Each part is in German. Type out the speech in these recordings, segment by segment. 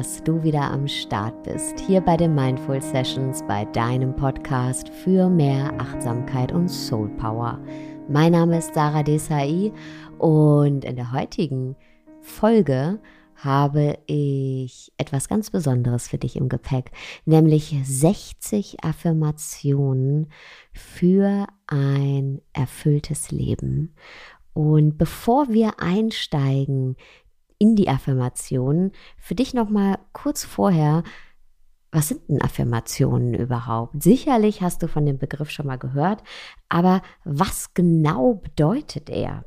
Dass du wieder am Start bist, hier bei den Mindful Sessions, bei deinem Podcast für mehr Achtsamkeit und Soul Power. Mein Name ist Sarah Desai und in der heutigen Folge habe ich etwas ganz Besonderes für dich im Gepäck, nämlich 60 Affirmationen für ein erfülltes Leben. Und bevor wir einsteigen in die Affirmationen. Für dich noch mal kurz vorher, was sind denn Affirmationen überhaupt? Sicherlich hast du von dem Begriff schon mal gehört, aber was genau bedeutet er?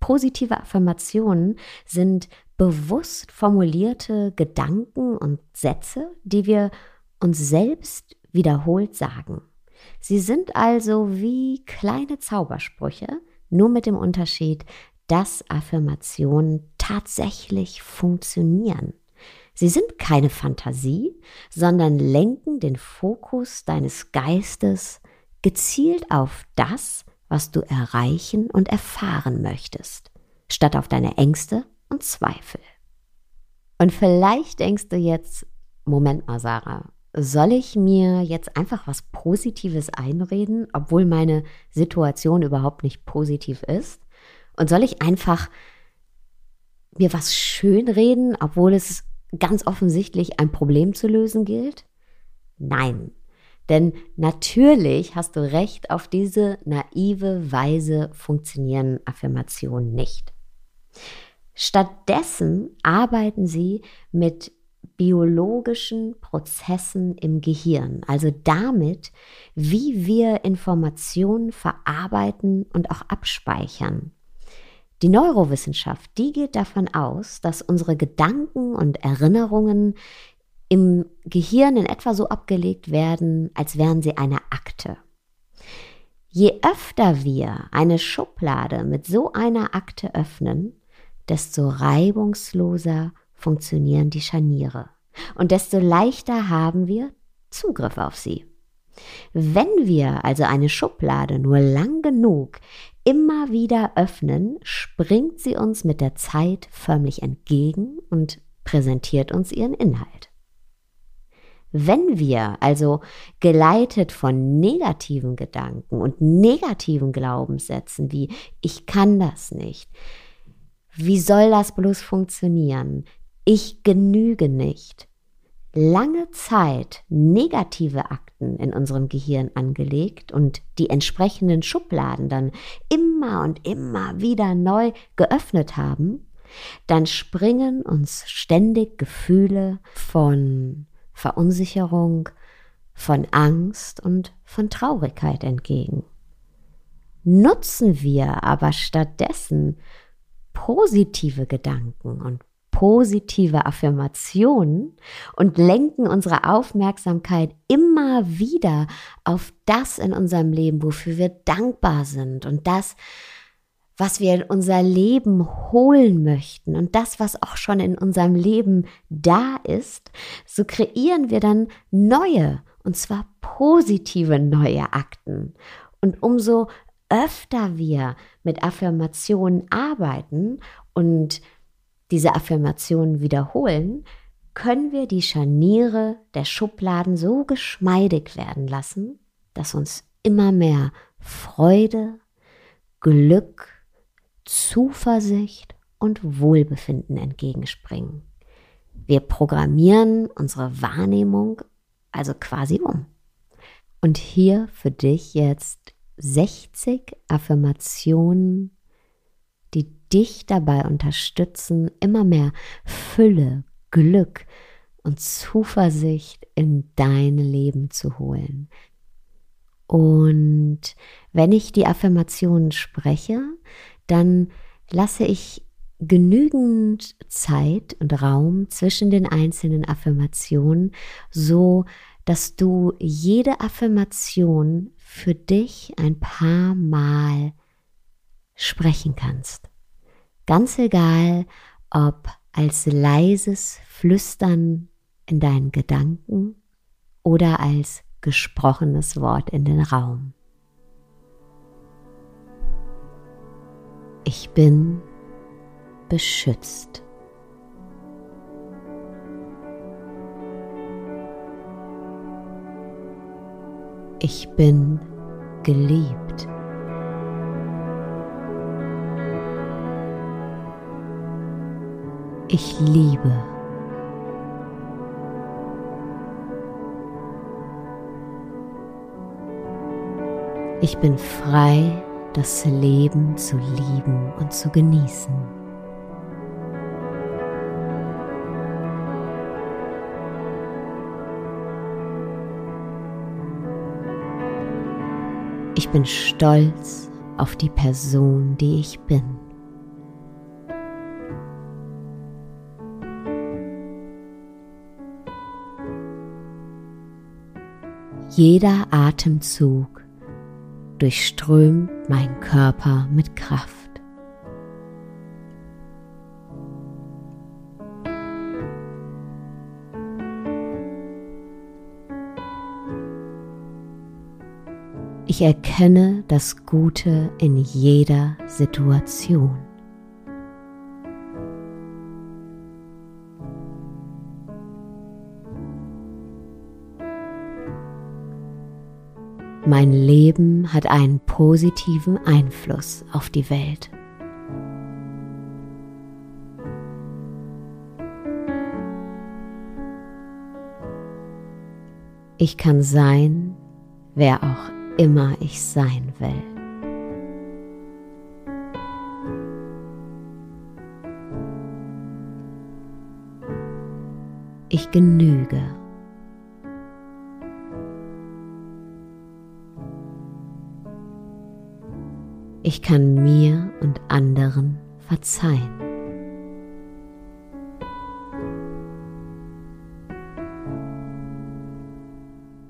Positive Affirmationen sind bewusst formulierte Gedanken und Sätze, die wir uns selbst wiederholt sagen. Sie sind also wie kleine Zaubersprüche, nur mit dem Unterschied, dass Affirmationen tatsächlich funktionieren. Sie sind keine Fantasie, sondern lenken den Fokus deines Geistes gezielt auf das, was du erreichen und erfahren möchtest, statt auf deine Ängste und Zweifel. Und vielleicht denkst du jetzt, Moment mal, Sarah, soll ich mir jetzt einfach was Positives einreden, obwohl meine Situation überhaupt nicht positiv ist? Und soll ich einfach mir was schönreden, obwohl es ganz offensichtlich ein Problem zu lösen gilt? Nein. Denn natürlich hast du recht, auf diese naive Weise funktionieren Affirmationen nicht. Stattdessen arbeiten sie mit biologischen Prozessen im Gehirn, also damit, wie wir Informationen verarbeiten und auch abspeichern. Die Neurowissenschaft, die geht davon aus, dass unsere Gedanken und Erinnerungen im Gehirn in etwa so abgelegt werden, als wären sie eine Akte. Je öfter wir eine Schublade mit so einer Akte öffnen, desto reibungsloser funktionieren die Scharniere und desto leichter haben wir Zugriff auf sie. Wenn wir also eine Schublade nur lang genug immer wieder öffnen, springt sie uns mit der Zeit förmlich entgegen und präsentiert uns ihren Inhalt. Wenn wir also geleitet von negativen Gedanken und negativen Glaubenssätzen wie ich kann das nicht, wie soll das bloß funktionieren, ich genüge nicht, lange Zeit negative Akten in unserem Gehirn angelegt und die entsprechenden Schubladen dann immer und immer wieder neu geöffnet haben, dann springen uns ständig Gefühle von Verunsicherung, von Angst und von Traurigkeit entgegen. Nutzen wir aber stattdessen positive Gedanken und positive Affirmationen und lenken unsere Aufmerksamkeit immer wieder auf das in unserem Leben, wofür wir dankbar sind und das, was wir in unser Leben holen möchten und das, was auch schon in unserem Leben da ist, so kreieren wir dann neue, und zwar positive neue Akten. Und umso öfter wir mit Affirmationen arbeiten und diese Affirmationen wiederholen, können wir die Scharniere der Schubladen so geschmeidig werden lassen, dass uns immer mehr Freude, Glück, Zuversicht und Wohlbefinden entgegenspringen. Wir programmieren unsere Wahrnehmung also quasi um. Und hier für dich jetzt 60 Affirmationen dich dabei unterstützen, immer mehr Fülle, Glück und Zuversicht in dein Leben zu holen. Und wenn ich die Affirmationen spreche, dann lasse ich genügend Zeit und Raum zwischen den einzelnen Affirmationen, so dass du jede Affirmation für dich ein paar Mal sprechen kannst. Ganz egal, ob als leises Flüstern in deinen Gedanken oder als gesprochenes Wort in den Raum. Ich bin beschützt. Ich bin geliebt. Ich liebe. Ich bin frei, das Leben zu lieben und zu genießen. Ich bin stolz auf die Person, die ich bin. Jeder Atemzug durchströmt meinen Körper mit Kraft. Ich erkenne das Gute in jeder Situation. Mein Leben hat einen positiven Einfluss auf die Welt. Ich kann sein, wer auch immer ich sein will. Ich genüge. Ich kann mir und anderen verzeihen.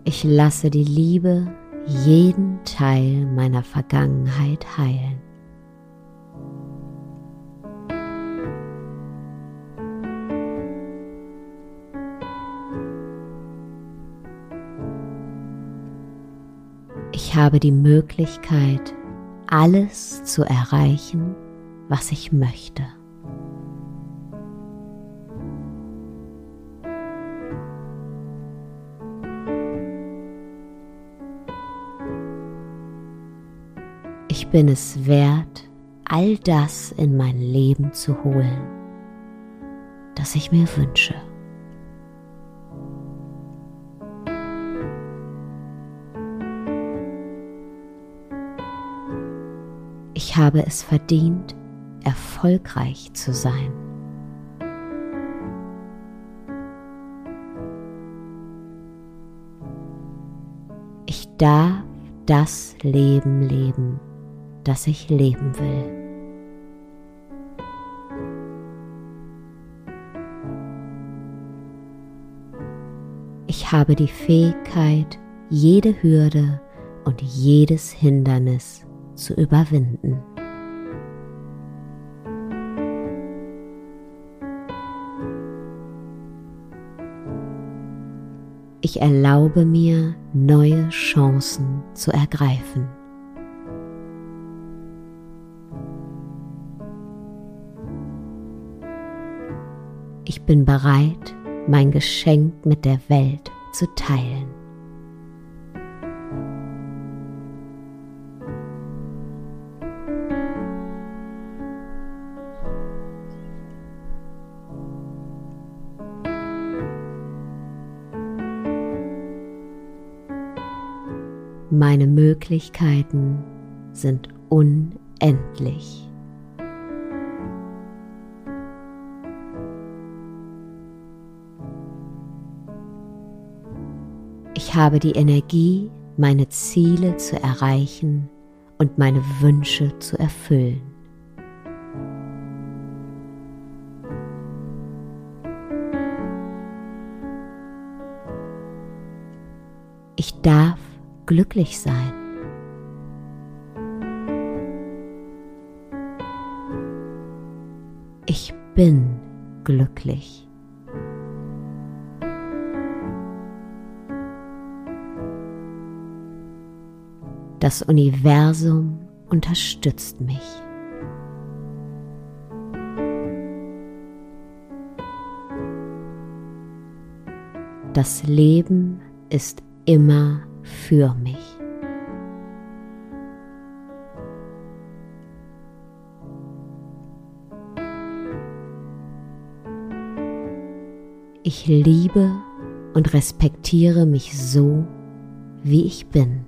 Ich lasse die Liebe jeden Teil meiner Vergangenheit heilen. Ich habe die Möglichkeit, alles zu erreichen, was ich möchte. Ich bin es wert, all das in mein Leben zu holen, das ich mir wünsche. Ich habe es verdient, erfolgreich zu sein. Ich darf das Leben leben, das ich leben will. Ich habe die Fähigkeit, jede Hürde und jedes Hindernis zu überwinden. Ich erlaube mir, neue Chancen zu ergreifen. Ich bin bereit, mein Geschenk mit der Welt zu teilen. Meine Möglichkeiten sind unendlich. Ich habe die Energie, meine Ziele zu erreichen und meine Wünsche zu erfüllen. Ich darf glücklich sein. Ich bin glücklich. Das Universum unterstützt mich. Das Leben ist immer für mich. Ich liebe und respektiere mich so, wie ich bin.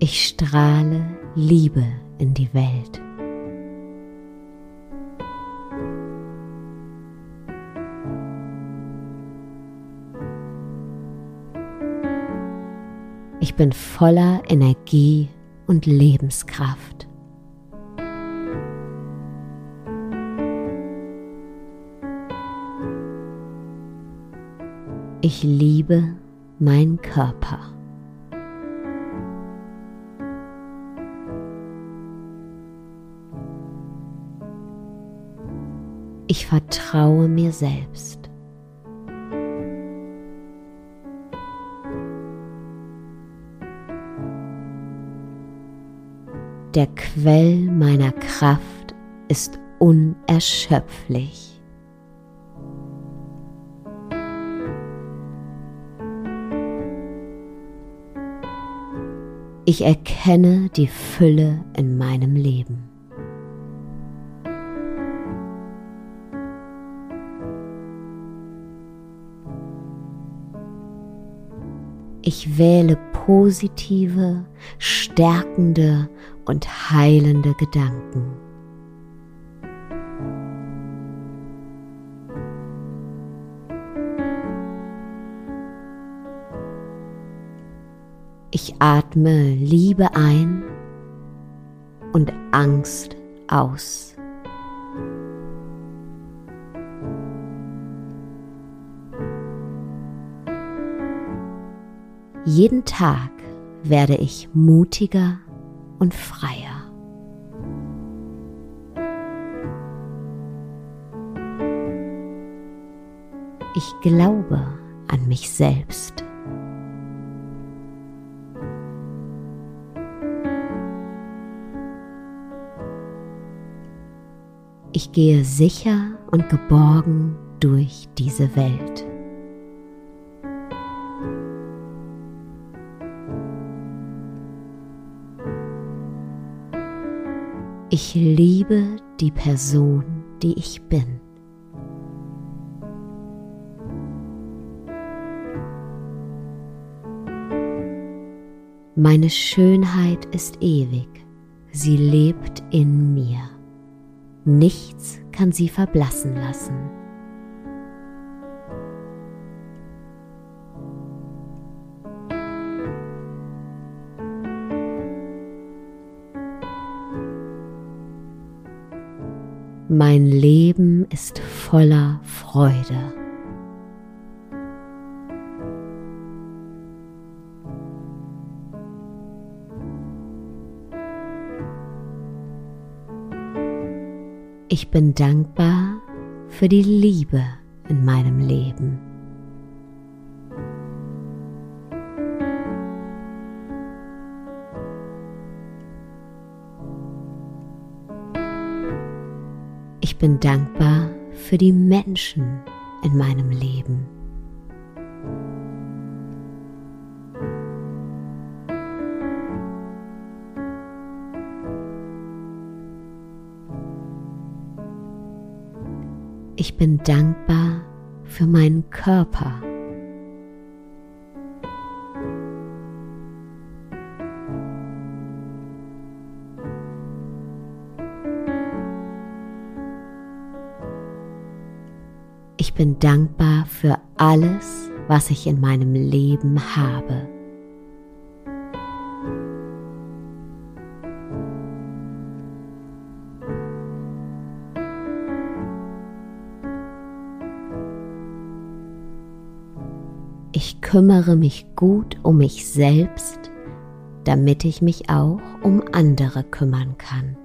Ich strahle Liebe in die Welt. Ich bin voller Energie und Lebenskraft. Ich liebe meinen Körper. Ich vertraue mir selbst. Der Quell meiner Kraft ist unerschöpflich. Ich erkenne die Fülle in meinem Leben. Ich wähle positive, stärkende und heilende Gedanken. Ich atme Liebe ein und Angst aus. Jeden Tag werde ich mutiger und freier. Ich glaube an mich selbst. Ich gehe sicher und geborgen durch diese Welt. Ich liebe die Person, die ich bin. Meine Schönheit ist ewig, sie lebt in mir. Nichts kann sie verblassen lassen. Mein Leben ist voller Freude. Ich bin dankbar für die Liebe in meinem Leben. Bin dankbar für die Menschen in meinem Leben. Ich bin dankbar für meinen Körper. Alles, was ich in meinem Leben habe. Ich kümmere mich gut um mich selbst, damit ich mich auch um andere kümmern kann.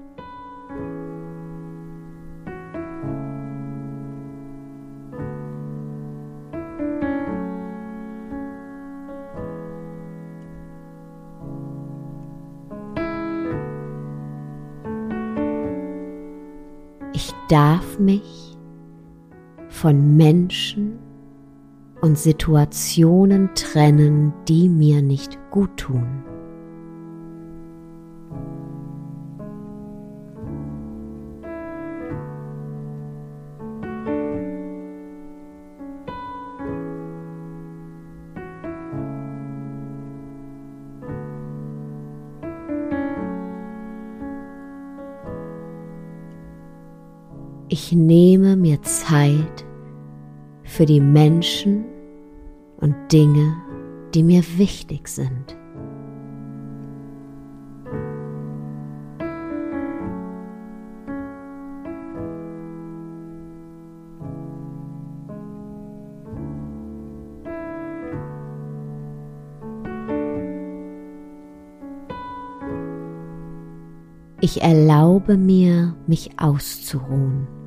Darf mich von Menschen und Situationen trennen, die mir nicht gut tun. Ich nehme mir Zeit für die Menschen und Dinge, die mir wichtig sind. Ich erlaube mir, mich auszuruhen.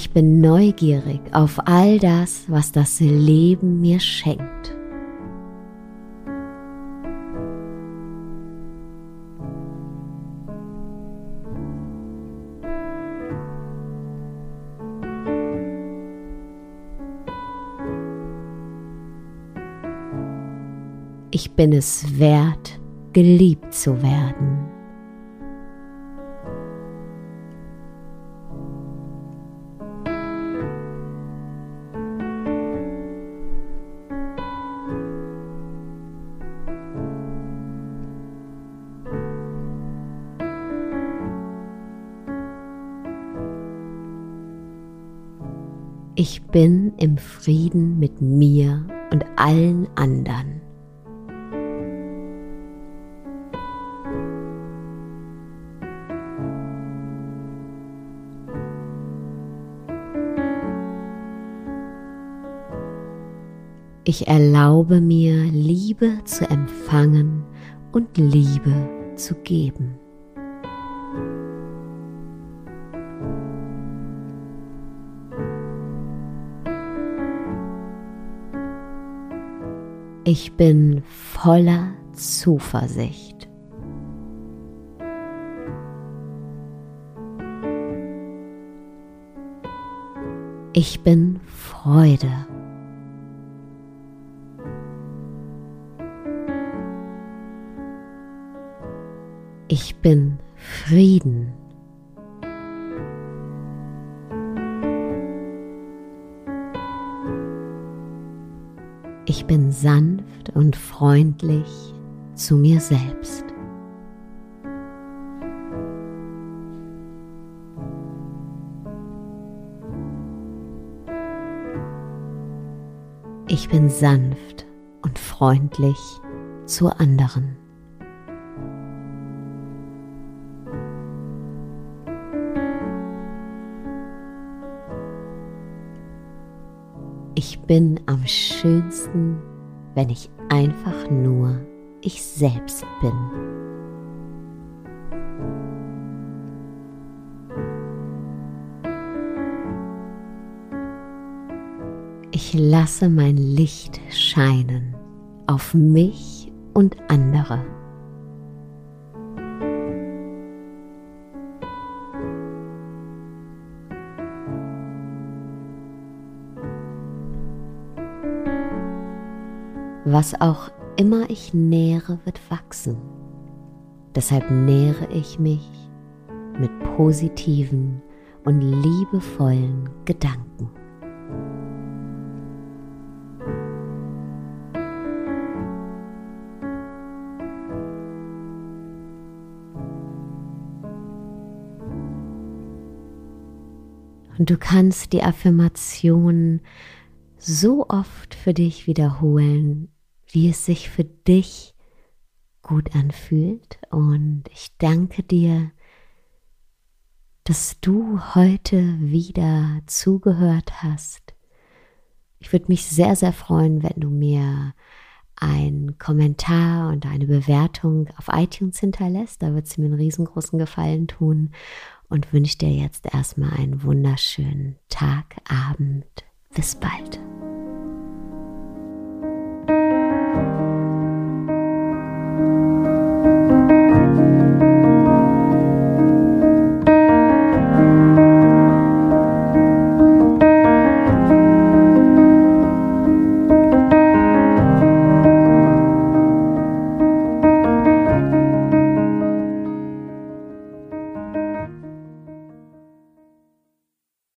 Ich bin neugierig auf all das, was das Leben mir schenkt. Ich bin es wert, geliebt zu werden. Ich bin im Frieden mit mir und allen anderen. Ich erlaube mir, Liebe zu empfangen und Liebe zu geben. Ich bin voller Zuversicht. Ich bin Freude. Ich bin Frieden. Ich bin sanft und freundlich zu mir selbst. Ich bin sanft und freundlich zu anderen. Ich bin am schönsten, wenn ich einfach nur ich selbst bin. Ich lasse mein Licht scheinen auf mich und andere. Was auch immer ich nähere, wird wachsen. Deshalb nähere ich mich mit positiven und liebevollen Gedanken. Und du kannst die Affirmation so oft für dich wiederholen, wie es sich für dich gut anfühlt. Und ich danke dir, dass du heute wieder zugehört hast. Ich würde mich sehr, sehr freuen, wenn du mir einen Kommentar und eine Bewertung auf iTunes hinterlässt. Da wird es mir einen riesengroßen Gefallen tun und wünsche dir jetzt erstmal einen wunderschönen Tag, Abend, Bis bald.